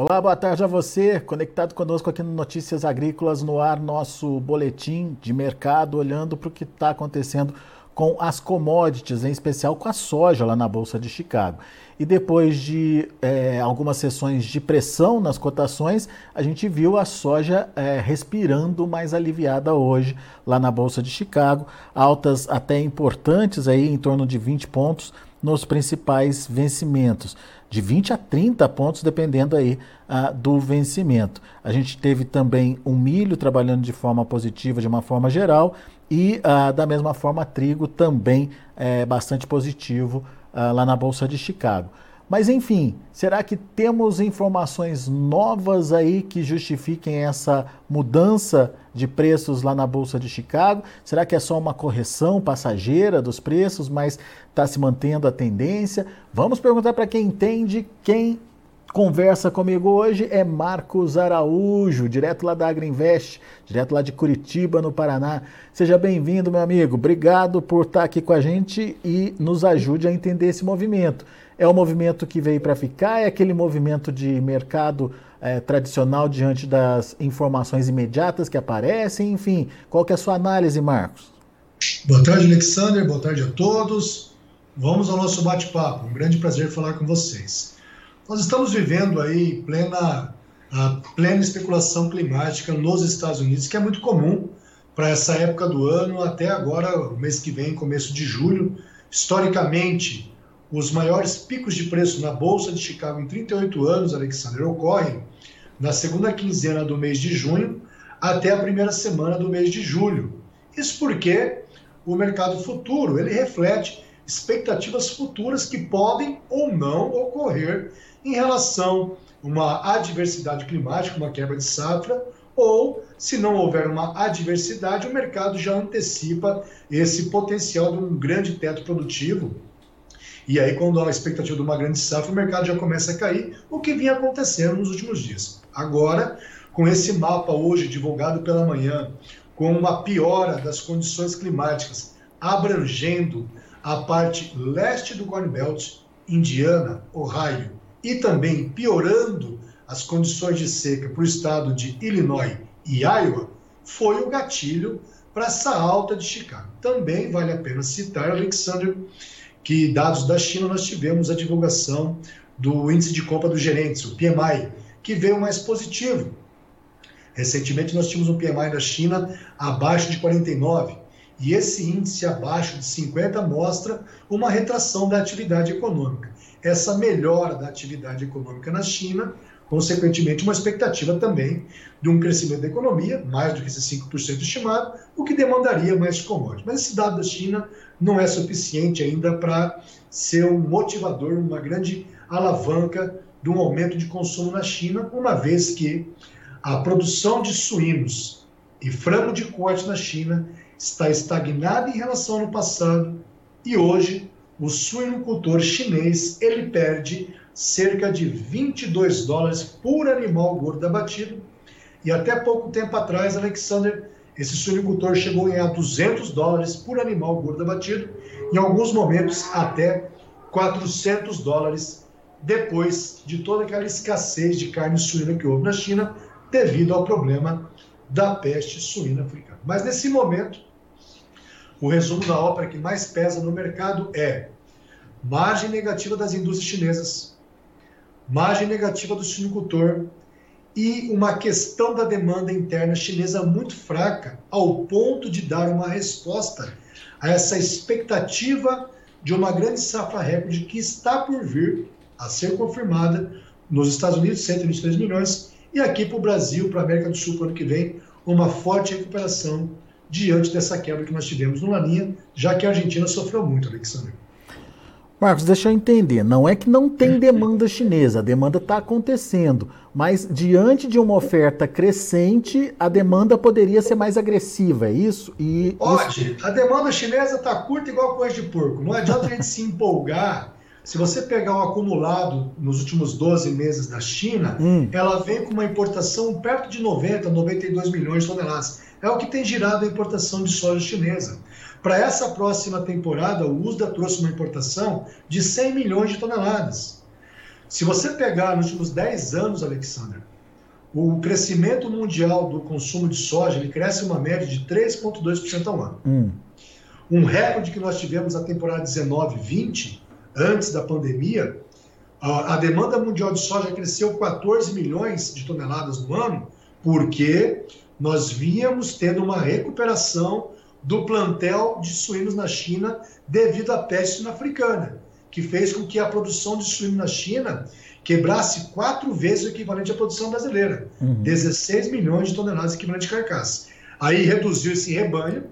Olá, boa tarde a você, conectado conosco aqui no Notícias Agrícolas, no ar, nosso boletim de mercado, olhando para o que está acontecendo com as commodities, em especial com a soja lá na Bolsa de Chicago. E depois de é, algumas sessões de pressão nas cotações, a gente viu a soja é, respirando mais aliviada hoje lá na Bolsa de Chicago. Altas até importantes aí, em torno de 20 pontos nos principais vencimentos, de 20 a 30 pontos, dependendo aí uh, do vencimento. A gente teve também o um milho trabalhando de forma positiva, de uma forma geral, e uh, da mesma forma trigo também é bastante positivo uh, lá na Bolsa de Chicago. Mas enfim, será que temos informações novas aí que justifiquem essa mudança de preços lá na Bolsa de Chicago? Será que é só uma correção passageira dos preços, mas está se mantendo a tendência? Vamos perguntar para quem entende, quem conversa comigo hoje é Marcos Araújo, direto lá da Agriinvest, direto lá de Curitiba, no Paraná. Seja bem-vindo, meu amigo. Obrigado por estar aqui com a gente e nos ajude a entender esse movimento. É o movimento que veio para ficar? É aquele movimento de mercado é, tradicional diante das informações imediatas que aparecem? Enfim, qual que é a sua análise, Marcos? Boa tarde, Alexander. Boa tarde a todos. Vamos ao nosso bate-papo. Um grande prazer falar com vocês. Nós estamos vivendo aí plena, plena especulação climática nos Estados Unidos, que é muito comum para essa época do ano, até agora, mês que vem, começo de julho. Historicamente, os maiores picos de preço na Bolsa de Chicago em 38 anos, Alexander, ocorrem na segunda quinzena do mês de junho até a primeira semana do mês de julho. Isso porque o mercado futuro ele reflete expectativas futuras que podem ou não ocorrer em relação a uma adversidade climática, uma quebra de safra, ou, se não houver uma adversidade, o mercado já antecipa esse potencial de um grande teto produtivo e aí, quando há a expectativa de uma grande safra, o mercado já começa a cair, o que vinha acontecendo nos últimos dias. Agora, com esse mapa hoje divulgado pela manhã, com uma piora das condições climáticas abrangendo a parte leste do Corn Belt, Indiana, Ohio, e também piorando as condições de seca para o estado de Illinois e Iowa, foi o gatilho para essa alta de Chicago. Também vale a pena citar, Alexander, que dados da China nós tivemos a divulgação do índice de compra dos gerentes, o PMI, que veio mais positivo. Recentemente nós tínhamos um PMI da China abaixo de 49, e esse índice abaixo de 50 mostra uma retração da atividade econômica. Essa melhora da atividade econômica na China consequentemente, uma expectativa também de um crescimento da economia, mais do que esse 5% estimado, o que demandaria mais commodities. Mas esse dado da China não é suficiente ainda para ser um motivador, uma grande alavanca de um aumento de consumo na China, uma vez que a produção de suínos e frango de corte na China está estagnada em relação ao ano passado e hoje o suinocultor chinês ele perde cerca de 22 dólares por animal gordo abatido. E até pouco tempo atrás, Alexander, esse suinicultor chegou a ganhar 200 dólares por animal gordo abatido, em alguns momentos até 400 dólares depois de toda aquela escassez de carne suína que houve na China devido ao problema da peste suína africana. Mas nesse momento, o resumo da ópera que mais pesa no mercado é margem negativa das indústrias chinesas, margem negativa do suinocultor e uma questão da demanda interna chinesa muito fraca, ao ponto de dar uma resposta a essa expectativa de uma grande safra recorde que está por vir a ser confirmada nos Estados Unidos, 123 milhões, e aqui para o Brasil, para a América do Sul, para o ano que vem, uma forte recuperação diante dessa quebra que nós tivemos no Laninha, já que a Argentina sofreu muito, Alexandre. Marcos, deixa eu entender. Não é que não tem demanda chinesa, a demanda está acontecendo. Mas diante de uma oferta crescente, a demanda poderia ser mais agressiva, é isso? E Pode. Isso... A demanda chinesa está curta igual coisa de porco. Não adianta a gente se empolgar. Se você pegar o acumulado nos últimos 12 meses da China, hum. ela vem com uma importação perto de 90, 92 milhões de toneladas. É o que tem girado a importação de soja chinesa. Para essa próxima temporada, o USDA trouxe uma importação de 100 milhões de toneladas. Se você pegar nos últimos 10 anos, Alexander, o crescimento mundial do consumo de soja ele cresce uma média de 3,2% ao ano. Hum. Um recorde que nós tivemos na temporada 19-20, antes da pandemia, a, a demanda mundial de soja cresceu 14 milhões de toneladas no ano, porque nós víamos tendo uma recuperação do plantel de suínos na China devido à peste africana, que fez com que a produção de suíno na China quebrasse quatro vezes o equivalente à produção brasileira, uhum. 16 milhões de toneladas equivalente de carcaça. Aí reduziu esse rebanho,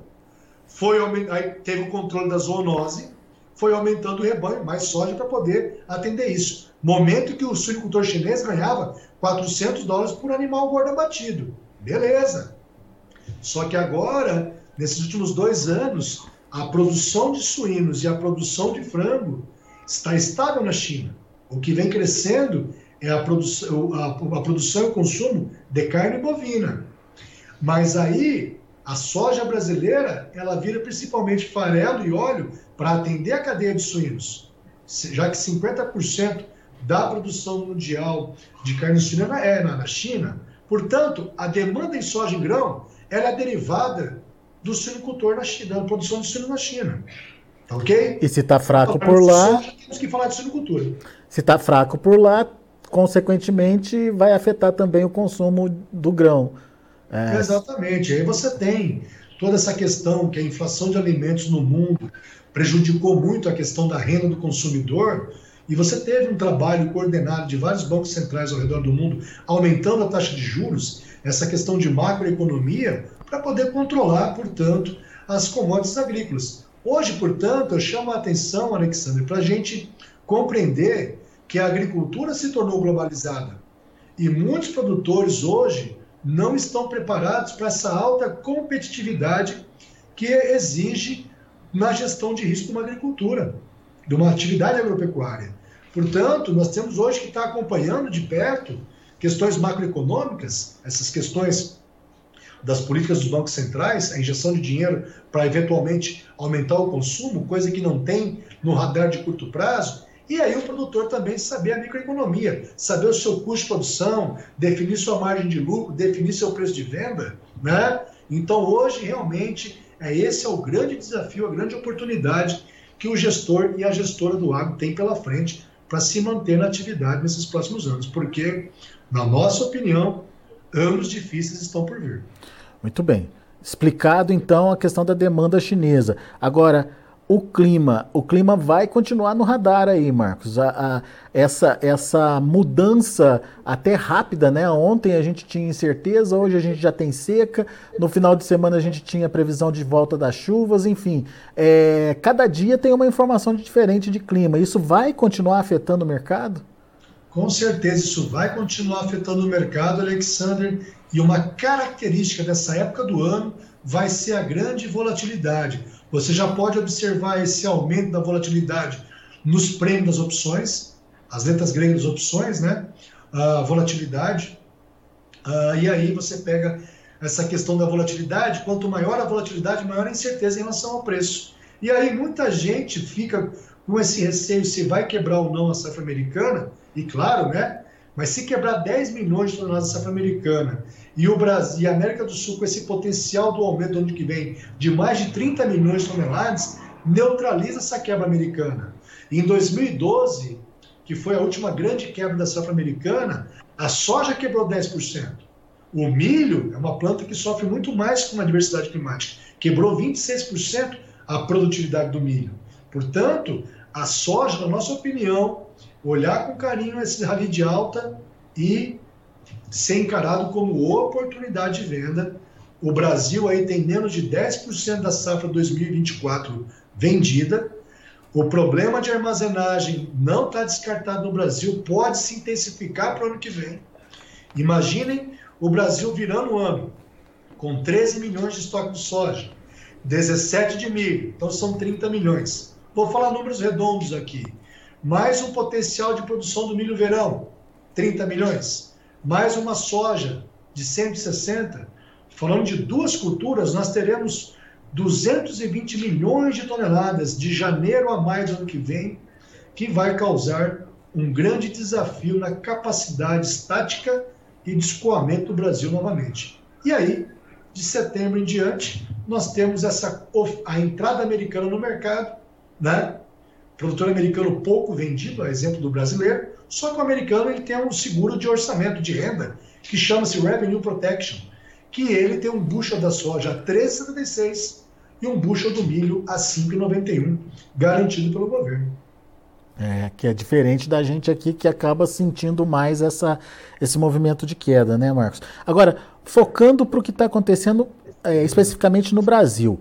foi aí teve o controle da zoonose, foi aumentando o rebanho, mais soja para poder atender isso. Momento que o suinicultor chinês ganhava 400 dólares por animal gordo abatido. Beleza. Só que agora, nesses últimos dois anos, a produção de suínos e a produção de frango está estável na China. O que vem crescendo é a produção, a, a produção e o consumo de carne bovina. Mas aí, a soja brasileira, ela vira principalmente farelo e óleo para atender a cadeia de suínos. Já que 50% da produção mundial de carne suína é na, na China, portanto, a demanda em soja em grão ela é derivada do suinocultor na China, da produção de suíno na China. Tá ok? E se está fraco então, por lá. Soja, temos que falar de. Se está fraco por lá, consequentemente, vai afetar também o consumo do grão. É... Exatamente. Aí você tem toda essa questão que a inflação de alimentos no mundo prejudicou muito a questão da renda do consumidor. E você teve um trabalho coordenado de vários bancos centrais ao redor do mundo, aumentando a taxa de juros, essa questão de macroeconomia, para poder controlar, portanto, as commodities agrícolas. Hoje, portanto, eu chamo a atenção, Alexandre, para a gente compreender que a agricultura se tornou globalizada e muitos produtores hoje não estão preparados para essa alta competitividade que exige na gestão de risco uma agricultura, de uma atividade agropecuária. Portanto, nós temos hoje que estar acompanhando de perto questões macroeconômicas, essas questões das políticas dos bancos centrais, a injeção de dinheiro para eventualmente aumentar o consumo, coisa que não tem no radar de curto prazo, e aí o produtor também saber a microeconomia, saber o seu custo de produção, definir sua margem de lucro, definir seu preço de venda, né? Então hoje realmente é esse é o grande desafio, a grande oportunidade que o gestor e a gestora do agro têm pela frente para se manter na atividade nesses próximos anos, porque na nossa opinião, anos difíceis estão por vir. Muito bem. Explicado então a questão da demanda chinesa. Agora, o clima, o clima vai continuar no radar aí, Marcos. A, a, essa, essa mudança até rápida, né? Ontem a gente tinha incerteza, hoje a gente já tem seca. No final de semana a gente tinha previsão de volta das chuvas, enfim. É, cada dia tem uma informação diferente de clima. Isso vai continuar afetando o mercado? Com certeza isso vai continuar afetando o mercado, Alexander. E uma característica dessa época do ano vai ser a grande volatilidade você já pode observar esse aumento da volatilidade nos prêmios das opções, as letras gregas das opções, né? A volatilidade. Uh, e aí você pega essa questão da volatilidade, quanto maior a volatilidade, maior a incerteza em relação ao preço. E aí muita gente fica com esse receio se vai quebrar ou não a safra americana, e claro, né? Mas se quebrar 10 milhões de toneladas de safra americana e o Brasil e a América do Sul com esse potencial do aumento do ano que vem de mais de 30 milhões de toneladas, neutraliza essa quebra americana. Em 2012, que foi a última grande quebra da safra americana, a soja quebrou 10%. O milho é uma planta que sofre muito mais com a diversidade climática. Quebrou 26% a produtividade do milho. Portanto, a soja, na nossa opinião, olhar com carinho esse rally de alta e ser encarado como oportunidade de venda. O Brasil aí tem menos de 10% da safra 2024 vendida. O problema de armazenagem não está descartado no Brasil, pode se intensificar para o ano que vem. Imaginem o Brasil virando o ano com 13 milhões de estoque de soja, 17 de milho, então são 30 milhões. Vou falar números redondos aqui mais um potencial de produção do milho verão, 30 milhões, mais uma soja de 160. Falando de duas culturas, nós teremos 220 milhões de toneladas de janeiro a maio do ano que vem, que vai causar um grande desafio na capacidade estática e de escoamento do Brasil novamente. E aí, de setembro em diante, nós temos essa a entrada americana no mercado, né? Produtor americano pouco vendido, a exemplo do brasileiro, só que o americano ele tem um seguro de orçamento de renda que chama-se Revenue Protection, que ele tem um bushel da soja a 3,76 e um bushel do milho a 5,91, garantido pelo governo. É, que é diferente da gente aqui que acaba sentindo mais essa, esse movimento de queda, né, Marcos? Agora, focando para o que está acontecendo é, especificamente no Brasil.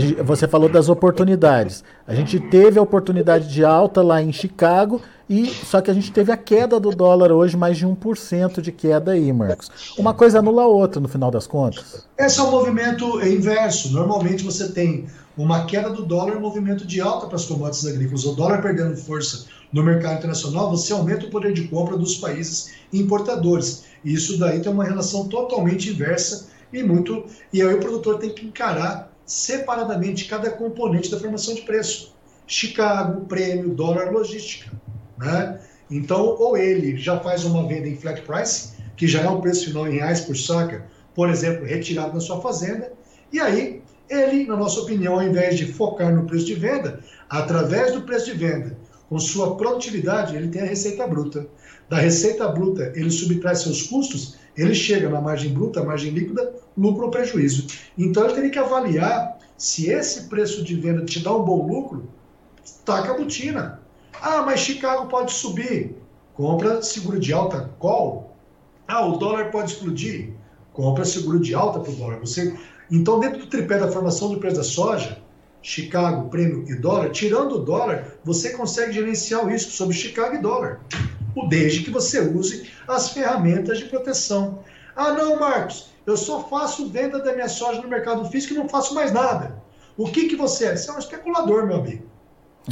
Gente, você falou das oportunidades. A gente teve a oportunidade de alta lá em Chicago, e só que a gente teve a queda do dólar hoje, mais de 1% de queda aí, Marcos. Uma coisa anula a outra no final das contas. Esse é um movimento inverso. Normalmente você tem uma queda do dólar, um movimento de alta para as commodities agrícolas. O dólar perdendo força no mercado internacional, você aumenta o poder de compra dos países importadores. E isso daí tem uma relação totalmente inversa e muito. E aí o produtor tem que encarar separadamente cada componente da formação de preço. Chicago, prêmio, dólar, logística. Né? Então, ou ele já faz uma venda em flat price, que já é o preço final em reais por saca, por exemplo, retirado da sua fazenda, e aí ele, na nossa opinião, ao invés de focar no preço de venda, através do preço de venda, com sua produtividade, ele tem a receita bruta. Da receita bruta, ele subtrai seus custos, ele chega na margem bruta, margem líquida, lucro ou prejuízo. Então ele teria que avaliar se esse preço de venda te dá um bom lucro, taca a botina. Ah, mas Chicago pode subir. Compra seguro de alta call. Ah, o dólar pode explodir. Compra seguro de alta para o dólar. Você então, dentro do tripé da formação do preço da soja, Chicago, prêmio e dólar, tirando o dólar, você consegue gerenciar o risco sobre Chicago e dólar. O desde que você use as ferramentas de proteção. Ah, não, Marcos, eu só faço venda da minha soja no mercado físico e não faço mais nada. O que, que você é? Você é um especulador, meu amigo.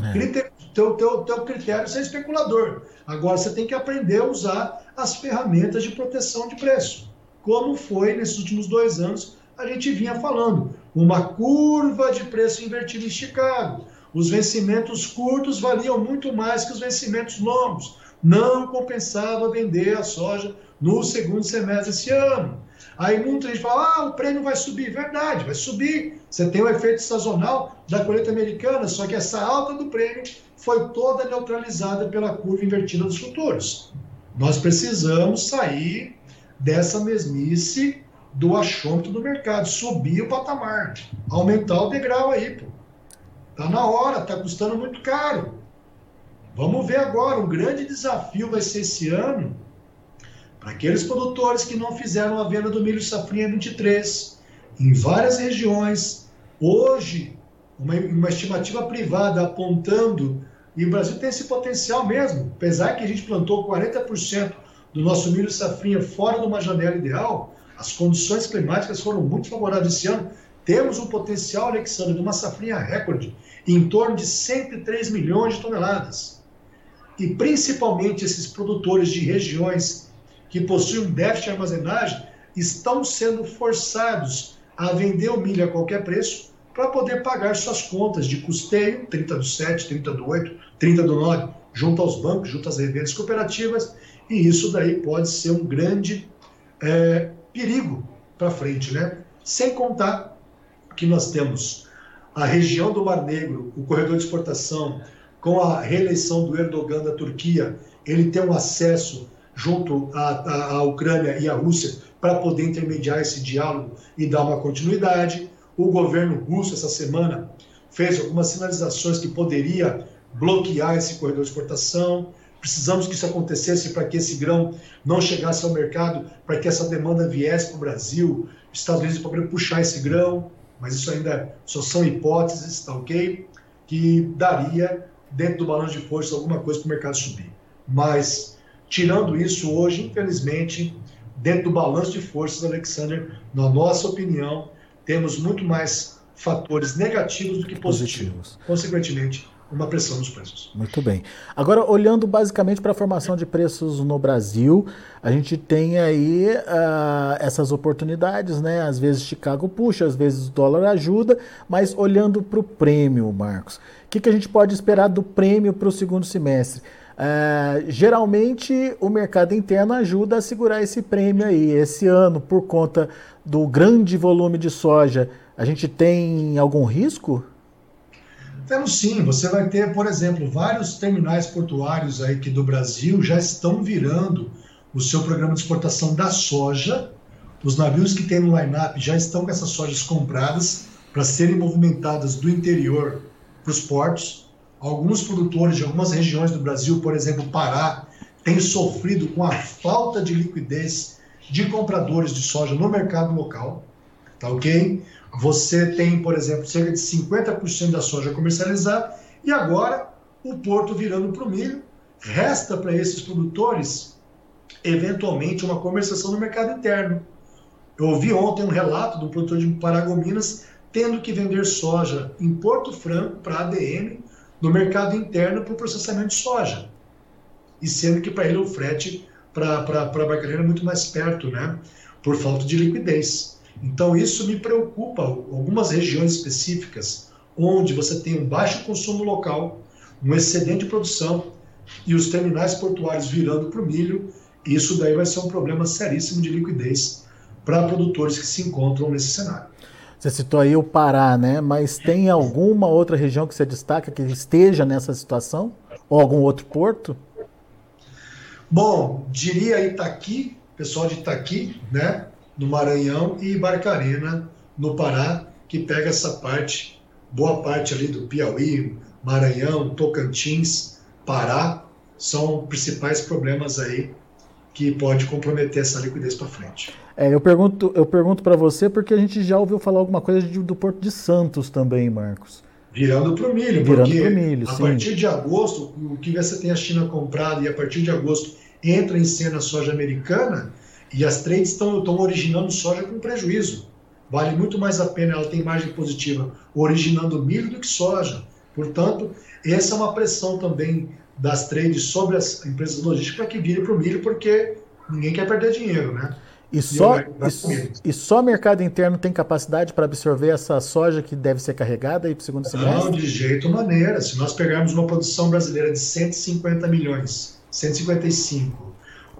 É. Teu, teu, teu critério é ser especulador. Agora você tem que aprender a usar as ferramentas de proteção de preço. Como foi nesses últimos dois anos a gente vinha falando. Uma curva de preço invertida em Chicago. Os vencimentos curtos valiam muito mais que os vencimentos longos. Não compensava vender a soja no segundo semestre desse ano. Aí muita gente fala, ah, o prêmio vai subir. Verdade, vai subir. Você tem o efeito sazonal da colheita americana, só que essa alta do prêmio foi toda neutralizada pela curva invertida dos futuros. Nós precisamos sair dessa mesmice do achômetro do mercado, subir o patamar, aumentar o degrau aí, pô. Tá na hora, tá custando muito caro. Vamos ver agora, um grande desafio vai ser esse ano para aqueles produtores que não fizeram a venda do milho safrinha 23 em várias regiões. Hoje, uma, uma estimativa privada apontando, e o Brasil tem esse potencial mesmo, apesar que a gente plantou 40% do nosso milho safrinha fora de uma janela ideal, as condições climáticas foram muito favoráveis esse ano. Temos um potencial, Alexandre, de uma safrinha recorde em torno de 103 milhões de toneladas. E principalmente esses produtores de regiões que possuem um déficit de armazenagem estão sendo forçados a vender o milho a qualquer preço para poder pagar suas contas de custeio, 30 do 7, 30 do 8, 30 do 9, junto aos bancos, junto às revendas cooperativas, e isso daí pode ser um grande é, perigo para frente, né? Sem contar que nós temos a região do Mar Negro, o corredor de exportação, com a reeleição do Erdogan da Turquia, ele tem um acesso junto à, Ucrânia e à Rússia para poder intermediar esse diálogo e dar uma continuidade. O governo russo, essa semana, fez algumas sinalizações que poderia bloquear esse corredor de exportação. Precisamos que isso acontecesse para que esse grão não chegasse ao mercado, para que essa demanda viesse para o Brasil, Estados Unidos para puxar esse grão, mas isso ainda só são hipóteses, tá ok? Que daria, dentro do balanço de forças, alguma coisa para o mercado subir. Mas, tirando isso, hoje, infelizmente, dentro do balanço de forças, Alexander, na nossa opinião, temos muito mais fatores negativos do que positivos. positivos. Consequentemente, uma pressão nos preços. Muito bem. Agora, olhando basicamente para a formação de preços no Brasil, a gente tem aí uh, essas oportunidades, né? Às vezes Chicago puxa, às vezes o dólar ajuda, mas olhando para o prêmio, Marcos, o que, que a gente pode esperar do prêmio para o segundo semestre? É, geralmente o mercado interno ajuda a segurar esse prêmio aí. Esse ano, por conta do grande volume de soja, a gente tem algum risco? Temos sim. Você vai ter, por exemplo, vários terminais portuários aí que do Brasil já estão virando o seu programa de exportação da soja. Os navios que tem no line-up já estão com essas sojas compradas para serem movimentadas do interior para os portos. Alguns produtores de algumas regiões do Brasil, por exemplo, Pará, têm sofrido com a falta de liquidez de compradores de soja no mercado local. Tá ok? Você tem, por exemplo, cerca de 50% da soja comercializada e agora o porto virando para o milho. Resta para esses produtores, eventualmente, uma comercialização no mercado interno. Eu ouvi ontem um relato do produtor de Paragominas tendo que vender soja em Porto Franco para ADM no mercado interno para o processamento de soja. E sendo que para ele o frete para a barcaneira é muito mais perto, né? Por falta de liquidez. Então isso me preocupa. Algumas regiões específicas onde você tem um baixo consumo local, um excedente de produção e os terminais portuários virando para o milho, isso daí vai ser um problema seríssimo de liquidez para produtores que se encontram nesse cenário. Você citou aí o Pará, né? Mas tem alguma outra região que você destaca que esteja nessa situação? Ou algum outro porto? Bom, diria Itaqui, pessoal de Itaqui, né? No Maranhão e Barcarena, no Pará, que pega essa parte, boa parte ali do Piauí, Maranhão, Tocantins, Pará, são principais problemas aí que pode comprometer essa liquidez para frente. É, eu pergunto, eu pergunto para você porque a gente já ouviu falar alguma coisa de, do Porto de Santos também, Marcos. Virando para o milho, Virando porque milho, a sim. partir de agosto, o que você tem a China comprada e a partir de agosto entra em cena a soja americana e as trades estão originando soja com prejuízo. Vale muito mais a pena, ela tem margem positiva originando milho do que soja. Portanto, essa é uma pressão também das trades sobre as empresas logísticas para que virem para o milho, porque ninguém quer perder dinheiro, né? E só, e, e só mercado interno tem capacidade para absorver essa soja que deve ser carregada aí para o segundo semestre? Não, de jeito maneira. Se nós pegarmos uma produção brasileira de 150 milhões, 155,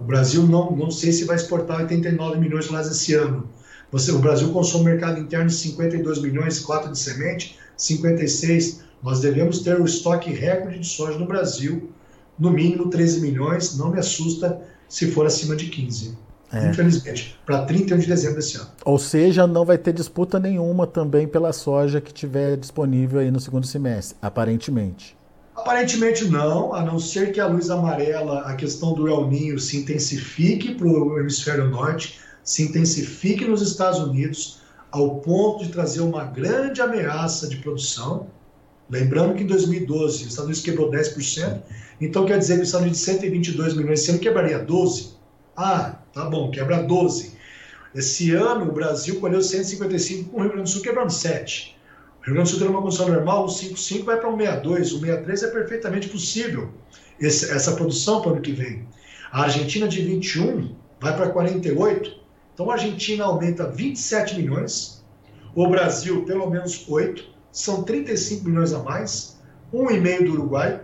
o Brasil não, não sei se vai exportar 89 milhões de toneladas esse ano. Você, o Brasil consome mercado interno de 52 milhões, 4 de semente, 56. Nós devemos ter o estoque recorde de soja no Brasil, no mínimo 13 milhões. Não me assusta se for acima de 15. É. Infelizmente, para 31 de dezembro desse ano. Ou seja, não vai ter disputa nenhuma também pela soja que tiver disponível aí no segundo semestre, aparentemente. Aparentemente não, a não ser que a luz amarela, a questão do El Ninho se intensifique para o hemisfério norte, se intensifique nos Estados Unidos, ao ponto de trazer uma grande ameaça de produção. Lembrando que em 2012 os Estados Unidos quebrou 10%, então quer dizer que os Estados Unidos de 122 milhões, esse ano quebraria 12%. Ah, tá bom, quebra 12. Esse ano o Brasil colheu 155 com o Rio Grande do Sul quebrando 7. O Rio Grande do Sul tem uma condição normal, o 5,5 vai para um 62, o 63 é perfeitamente possível esse, essa produção para o ano que vem. A Argentina de 21 vai para 48, então a Argentina aumenta 27 milhões, o Brasil pelo menos 8, são 35 milhões a mais, 1,5 do Uruguai,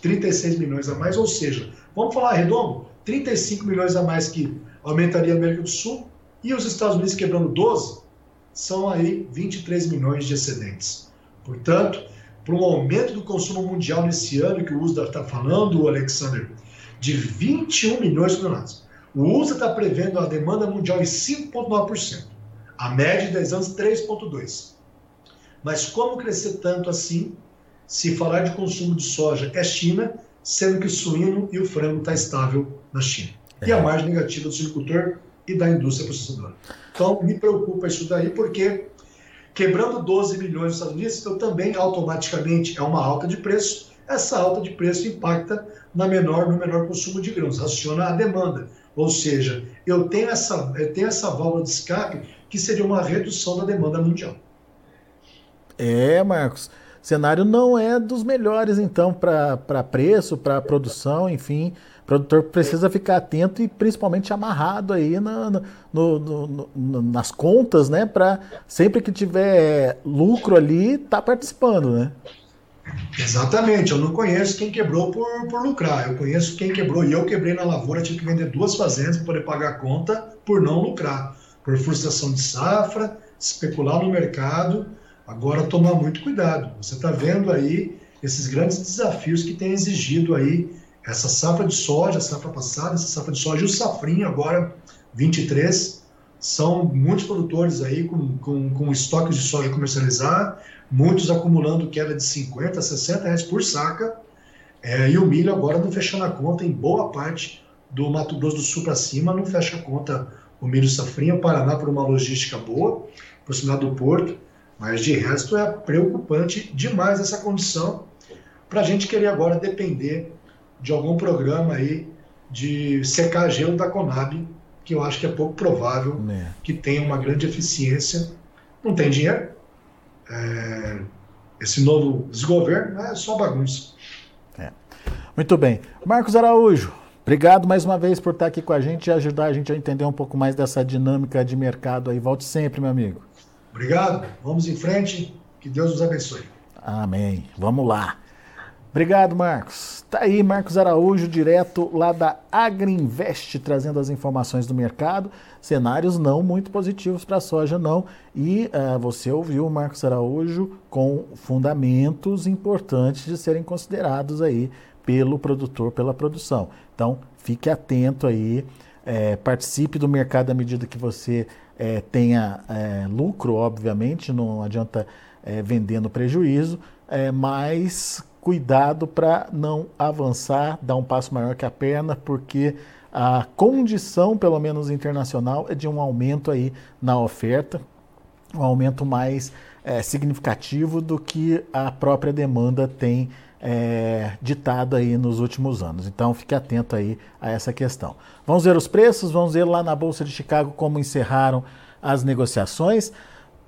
36 milhões a mais, ou seja, vamos falar redondo, 35 milhões a mais que aumentaria a América do Sul, e os Estados Unidos quebrando 12, são aí 23 milhões de excedentes. Portanto, para um aumento do consumo mundial nesse ano, que o USDA está falando, Alexander, de 21 milhões de toneladas. O USDA está prevendo a demanda mundial em 5,9%. A média de 10 anos, 3,2%. Mas como crescer tanto assim, se falar de consumo de soja é China, sendo que o suíno e o frango está estável na China. É. E a margem negativa do silvicultor e da indústria processadora. Então, me preocupa isso daí, porque quebrando 12 milhões nos Estados Unidos, eu também automaticamente é uma alta de preço. Essa alta de preço impacta na menor, no menor consumo de grãos, raciona a demanda. Ou seja, eu tenho essa, eu tenho essa válvula de escape que seria uma redução da demanda mundial. É, Marcos cenário não é dos melhores, então, para preço, para produção, enfim. Produtor precisa ficar atento e principalmente amarrado aí no, no, no, nas contas, né? Para sempre que tiver lucro ali, tá participando, né? Exatamente, eu não conheço quem quebrou por, por lucrar, eu conheço quem quebrou e eu quebrei na lavoura, tive que vender duas fazendas para poder pagar a conta por não lucrar, por frustração de safra, especular no mercado. Agora tomar muito cuidado. Você está vendo aí esses grandes desafios que tem exigido aí essa safra de soja, safra passada, essa safra de soja e o safrinho agora 23 são muitos produtores aí com, com, com estoques de soja comercializar, muitos acumulando queda de 50, 60 reais por saca, é, e o milho agora não fechando a conta em boa parte do Mato Grosso do Sul para cima, não fecha a conta o milho safrinha, o Paraná por uma logística boa, proximidade do porto, mas de resto é preocupante demais essa condição para a gente querer agora depender de algum programa aí de secar gelo da Conab, que eu acho que é pouco provável é. que tenha uma grande eficiência. Não tem dinheiro. É, esse novo desgoverno é só bagunça. É. Muito bem. Marcos Araújo, obrigado mais uma vez por estar aqui com a gente e ajudar a gente a entender um pouco mais dessa dinâmica de mercado aí. Volte sempre, meu amigo. Obrigado. Vamos em frente. Que Deus nos abençoe. Amém. Vamos lá. Obrigado, Marcos. Tá aí Marcos Araújo, direto lá da Agriinvest, trazendo as informações do mercado. Cenários não muito positivos para a soja, não. E uh, você ouviu o Marcos Araújo com fundamentos importantes de serem considerados aí pelo produtor, pela produção. Então, fique atento aí, é, participe do mercado à medida que você é, tenha é, lucro, obviamente, não adianta vender no prejuízo, mas cuidado para não avançar, dar um passo maior que a perna, porque a condição, pelo menos internacional, é de um aumento aí na oferta, um aumento mais é, significativo do que a própria demanda tem é, ditado aí nos últimos anos. Então fique atento aí a essa questão. Vamos ver os preços, vamos ver lá na Bolsa de Chicago como encerraram as negociações.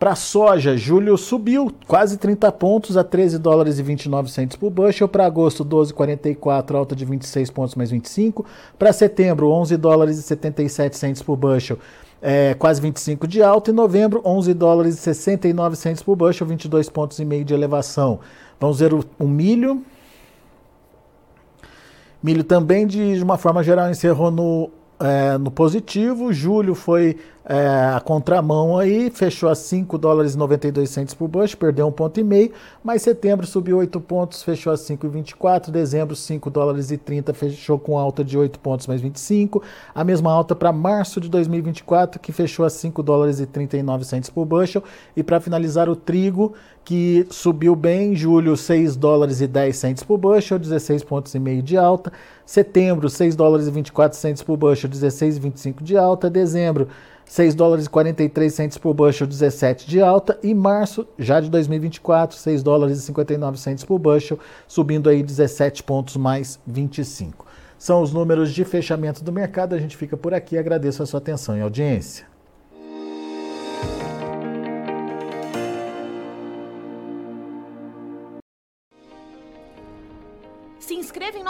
Para soja, julho subiu quase 30 pontos a 13 dólares e 29 centos por bushel. Para agosto, 12,44, alta de 26 pontos mais 25. Para setembro, 11 dólares e 77 centos por bushel, é, quase 25 de alta. E novembro, 11 dólares e 69 centos por bushel, 22 pontos e meio de elevação. Vamos ver o, o milho. Milho também, de uma forma geral, encerrou no é, no positivo. Julho foi é, a contramão aí, fechou a 5 dólares e 92 centos por bushel, perdeu um ponto e meio, mas setembro subiu 8 pontos, fechou a 5,24, dezembro 5 dólares e 30, fechou com alta de 8 pontos mais 25, a mesma alta para março de 2024, que fechou a 5 dólares e 39 centos por bushel, e para finalizar o trigo, que subiu bem, julho 6 dólares e 10 centos por bushel, 16 pontos e meio de alta, setembro 6 dólares e 24 centos por bushel, 16,25 de alta, dezembro 6 dólares e 43 centos por bushel, 17 de alta, e março, já de 2024, 6 dólares e 59 centos por bushel, subindo aí 17 pontos mais 25. São os números de fechamento do mercado. A gente fica por aqui. Agradeço a sua atenção e audiência.